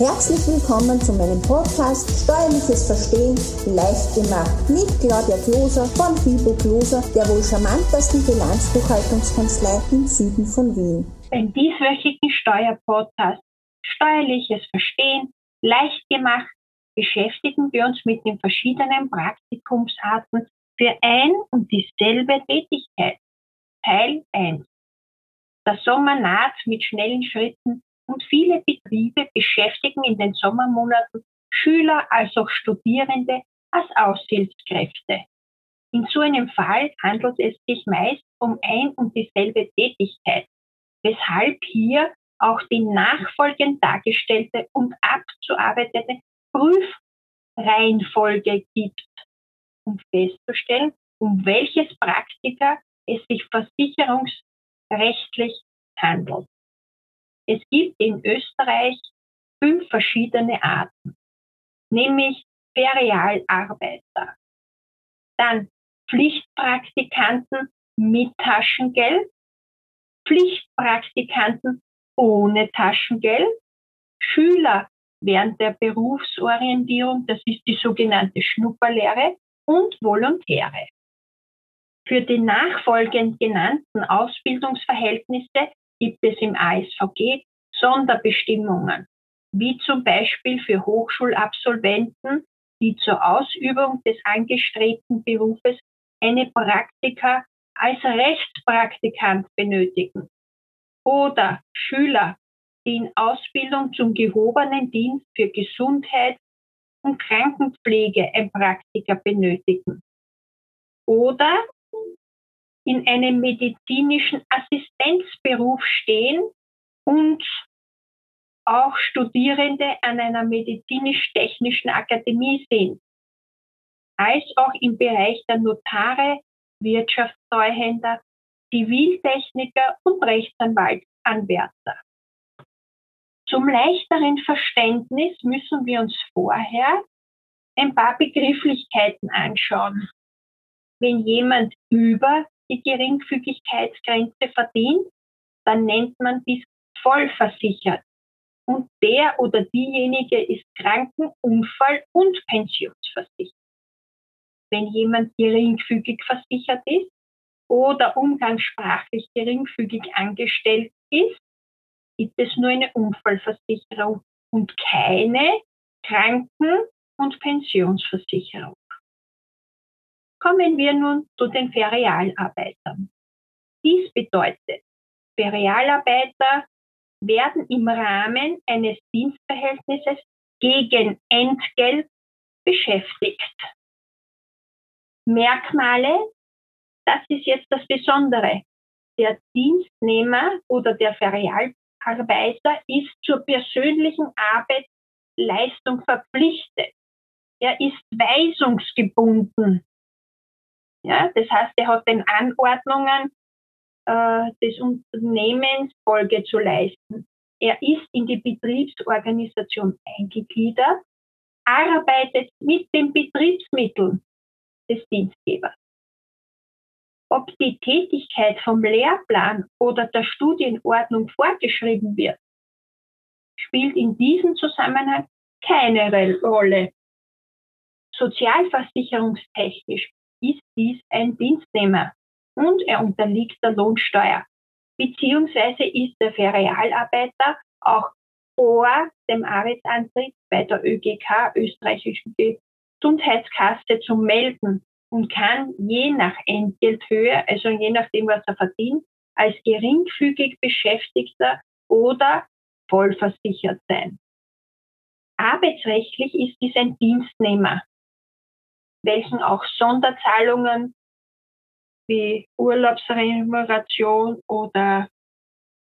Herzlich willkommen zu meinem Podcast Steuerliches Verstehen leicht gemacht mit Claudia Kloser von Fibo Kloser, der wohl charmantesten Bilanzbuchhaltungskanzlei im Süden von Wien. Beim dieswöchigen Steuerpodcast Steuerliches Verstehen leicht gemacht beschäftigen wir uns mit den verschiedenen Praktikumsarten für ein und dieselbe Tätigkeit. Teil 1. Der Sommer naht mit schnellen Schritten und viele Betriebe beschäftigen in den Sommermonaten Schüler als auch Studierende als Aushilfskräfte. In so einem Fall handelt es sich meist um ein und dieselbe Tätigkeit, weshalb hier auch die nachfolgend dargestellte und abzuarbeitete Prüfreihenfolge gibt, um festzustellen, um welches Praktika es sich versicherungsrechtlich handelt. Es gibt in Österreich fünf verschiedene Arten, nämlich Ferialarbeiter, dann Pflichtpraktikanten mit Taschengeld, Pflichtpraktikanten ohne Taschengeld, Schüler während der Berufsorientierung, das ist die sogenannte Schnupperlehre, und Volontäre. Für die nachfolgend genannten Ausbildungsverhältnisse gibt es im ASVG Sonderbestimmungen, wie zum Beispiel für Hochschulabsolventen, die zur Ausübung des angestrebten Berufes eine Praktika als Rechtspraktikant benötigen oder Schüler, die in Ausbildung zum gehobenen Dienst für Gesundheit und Krankenpflege ein Praktika benötigen oder in einem medizinischen Assistenzberuf stehen und auch Studierende an einer medizinisch-technischen Akademie sind, als auch im Bereich der Notare, Wirtschaftstreuhänder, Ziviltechniker und Rechtsanwaltsanwärter. Zum leichteren Verständnis müssen wir uns vorher ein paar Begrifflichkeiten anschauen. Wenn jemand über die Geringfügigkeitsgrenze verdient, dann nennt man dies vollversichert. Und der oder diejenige ist Kranken-, Unfall- und Pensionsversichert. Wenn jemand geringfügig versichert ist oder umgangssprachlich geringfügig angestellt ist, gibt es nur eine Unfallversicherung und keine Kranken- und Pensionsversicherung. Kommen wir nun zu den Ferialarbeitern. Dies bedeutet, Ferialarbeiter werden im Rahmen eines Dienstverhältnisses gegen Entgelt beschäftigt. Merkmale, das ist jetzt das Besondere. Der Dienstnehmer oder der Ferialarbeiter ist zur persönlichen Arbeitsleistung verpflichtet. Er ist weisungsgebunden. Ja, das heißt, er hat den Anordnungen äh, des Unternehmens Folge zu leisten. Er ist in die Betriebsorganisation eingegliedert, arbeitet mit den Betriebsmitteln des Dienstgebers. Ob die Tätigkeit vom Lehrplan oder der Studienordnung vorgeschrieben wird, spielt in diesem Zusammenhang keine Rolle. Sozialversicherungstechnisch ist dies ein Dienstnehmer und er unterliegt der Lohnsteuer. Beziehungsweise ist der Ferialarbeiter auch vor dem Arbeitsantritt bei der ÖGK, österreichischen Gesundheitskasse, zu melden und kann je nach Entgelthöhe, also je nachdem, was er verdient, als geringfügig Beschäftigter oder vollversichert sein. Arbeitsrechtlich ist dies ein Dienstnehmer welchen auch Sonderzahlungen wie Urlaubsremuneration oder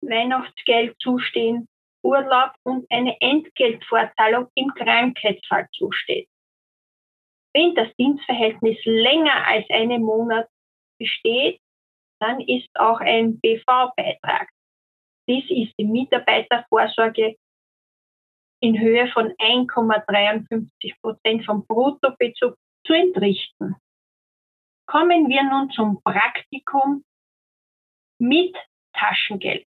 Weihnachtsgeld zustehen, Urlaub und eine Entgeltvorzahlung im Krankheitsfall zusteht. Wenn das Dienstverhältnis länger als einen Monat besteht, dann ist auch ein BV-Beitrag. Dies ist die Mitarbeitervorsorge in Höhe von 1,53 Prozent vom Bruttobezug zu entrichten. Kommen wir nun zum Praktikum mit Taschengeld,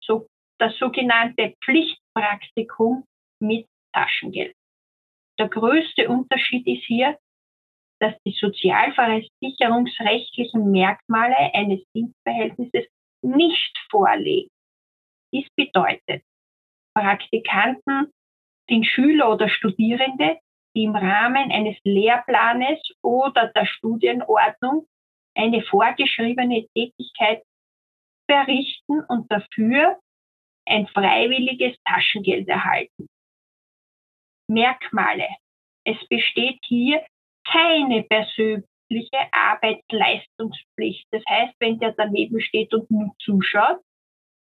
so das sogenannte Pflichtpraktikum mit Taschengeld. Der größte Unterschied ist hier, dass die sozialversicherungsrechtlichen Merkmale eines Dienstverhältnisses nicht vorliegen. Dies bedeutet, Praktikanten sind Schüler oder Studierende, die im Rahmen eines Lehrplanes oder der Studienordnung eine vorgeschriebene Tätigkeit verrichten und dafür ein freiwilliges Taschengeld erhalten. Merkmale. Es besteht hier keine persönliche Arbeitsleistungspflicht. Das heißt, wenn der daneben steht und nur zuschaut,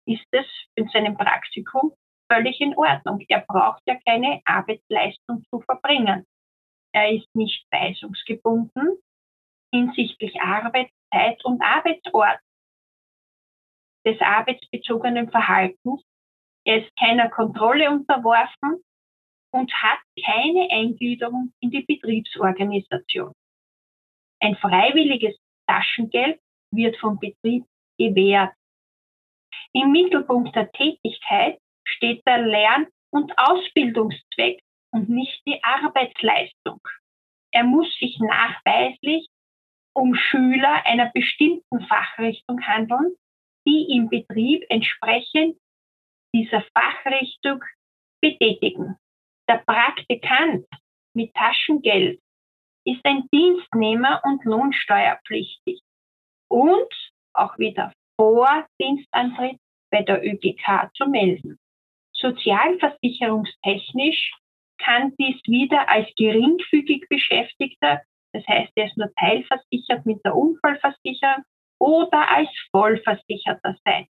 ist es in seinem Praktikum völlig in Ordnung. Er braucht ja keine Arbeitsleistung zu verbringen. Er ist nicht weisungsgebunden hinsichtlich Arbeitszeit und Arbeitsort des arbeitsbezogenen Verhaltens. Er ist keiner Kontrolle unterworfen und hat keine Eingliederung in die Betriebsorganisation. Ein freiwilliges Taschengeld wird vom Betrieb gewährt. Im Mittelpunkt der Tätigkeit steht der Lern- und Ausbildungszweck und nicht die Arbeitsleistung. Er muss sich nachweislich um Schüler einer bestimmten Fachrichtung handeln, die im Betrieb entsprechend dieser Fachrichtung betätigen. Der Praktikant mit Taschengeld ist ein Dienstnehmer und lohnsteuerpflichtig und auch wieder vor Dienstantritt bei der ÖGK zu melden. Sozialversicherungstechnisch kann dies wieder als geringfügig Beschäftigter, das heißt, er ist nur teilversichert mit der Unfallversicherung oder als Vollversicherter sein.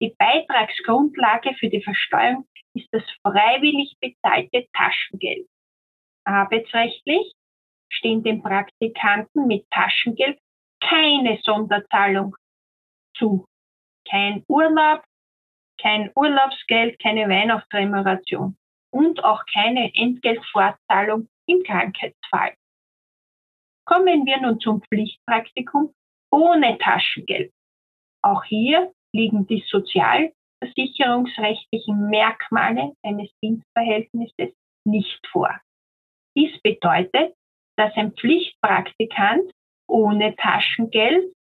Die Beitragsgrundlage für die Versteuerung ist das freiwillig bezahlte Taschengeld. Arbeitsrechtlich stehen den Praktikanten mit Taschengeld keine Sonderzahlung zu. Kein Urlaub, kein Urlaubsgeld, keine Weihnachtsremuneration und auch keine Entgeltfortzahlung im Krankheitsfall. Kommen wir nun zum Pflichtpraktikum ohne Taschengeld. Auch hier liegen die sozialversicherungsrechtlichen Merkmale eines Dienstverhältnisses nicht vor. Dies bedeutet, dass ein Pflichtpraktikant ohne Taschengeld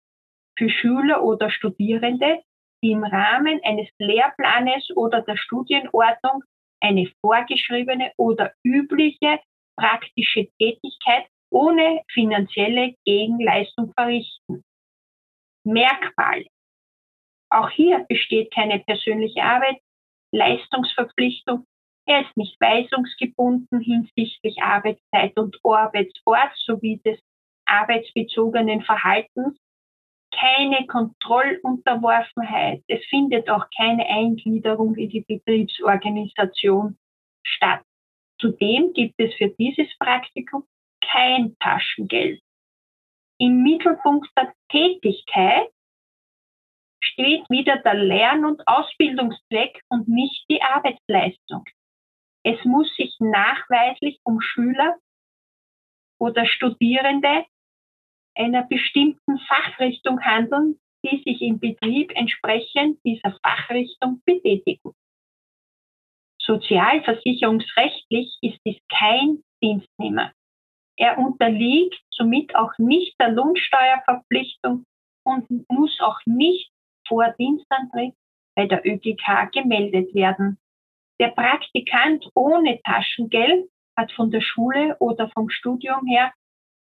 für Schüler oder Studierende, die im Rahmen eines Lehrplanes oder der Studienordnung eine vorgeschriebene oder übliche praktische Tätigkeit ohne finanzielle Gegenleistung verrichten. Merkmale. Auch hier besteht keine persönliche Arbeit, Leistungsverpflichtung. Er ist nicht weisungsgebunden hinsichtlich Arbeitszeit und Arbeitsort sowie des arbeitsbezogenen Verhaltens. Keine Kontrollunterworfenheit. Es findet auch keine Eingliederung in die Betriebsorganisation statt. Zudem gibt es für dieses Praktikum kein Taschengeld. Im Mittelpunkt der Tätigkeit steht wieder der Lern- und Ausbildungszweck und nicht die Arbeitsleistung. Es muss sich nachweislich um Schüler oder Studierende einer bestimmten Fachrichtung handeln, die sich im Betrieb entsprechend dieser Fachrichtung betätigen. Sozialversicherungsrechtlich ist dies kein Dienstnehmer. Er unterliegt somit auch nicht der Lohnsteuerverpflichtung und muss auch nicht vor Dienstantritt bei der ÖGK gemeldet werden. Der Praktikant ohne Taschengeld hat von der Schule oder vom Studium her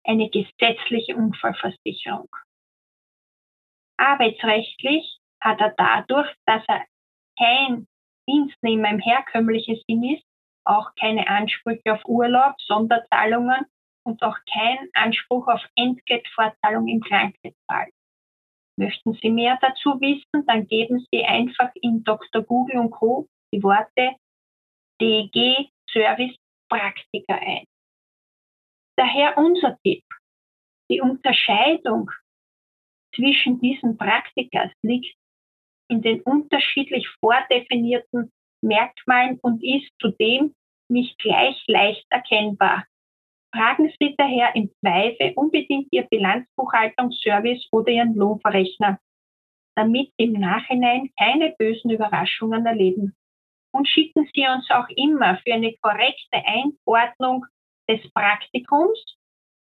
eine gesetzliche Unfallversicherung. Arbeitsrechtlich hat er dadurch, dass er kein Dienstnehmer im herkömmlichen Sinn ist, auch keine Ansprüche auf Urlaub, Sonderzahlungen und auch kein Anspruch auf Entgeltfortzahlung im Krankheitsfall. Möchten Sie mehr dazu wissen, dann geben Sie einfach in Dr. Google und Co. die Worte DG Service Praktiker ein. Daher unser Tipp. Die Unterscheidung zwischen diesen Praktikas liegt in den unterschiedlich vordefinierten Merkmalen und ist zudem nicht gleich leicht erkennbar. Fragen Sie daher im Zweifel unbedingt Ihr Bilanzbuchhaltungsservice oder Ihren Lohnverrechner, damit Sie im Nachhinein keine bösen Überraschungen erleben. und schicken Sie uns auch immer für eine korrekte Einordnung des Praktikums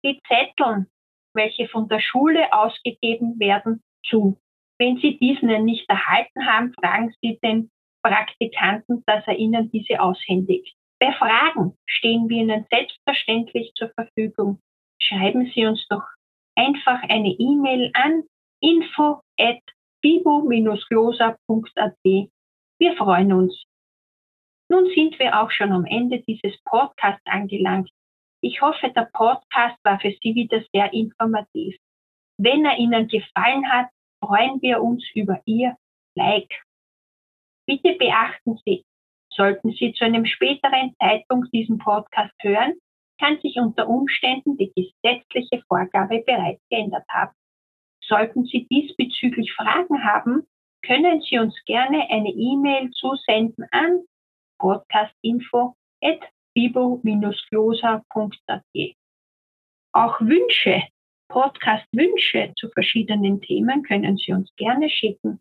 die Zettel, welche von der Schule ausgegeben werden, zu. Wenn Sie diesen nicht erhalten haben, fragen Sie den Praktikanten, dass er Ihnen diese aushändigt. Bei Fragen stehen wir Ihnen selbstverständlich zur Verfügung. Schreiben Sie uns doch einfach eine E-Mail an info at fibo-glosa.at. Wir freuen uns. Nun sind wir auch schon am Ende dieses Podcasts angelangt. Ich hoffe, der Podcast war für Sie wieder sehr informativ. Wenn er Ihnen gefallen hat, freuen wir uns über Ihr Like. Bitte beachten Sie, sollten Sie zu einem späteren Zeitpunkt diesen Podcast hören, kann sich unter Umständen die gesetzliche Vorgabe bereits geändert haben. Sollten Sie diesbezüglich Fragen haben, können Sie uns gerne eine E-Mail zusenden an podcastinfo.bibo-glosa.at. Auch Wünsche, Podcast-Wünsche zu verschiedenen Themen können Sie uns gerne schicken.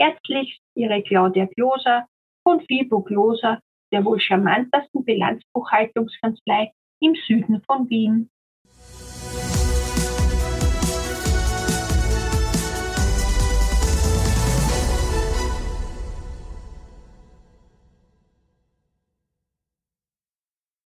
Herzlichst Ihre Claudia Gloser von Fibo Gloser, der wohl charmantesten Bilanzbuchhaltungskanzlei im Süden von Wien.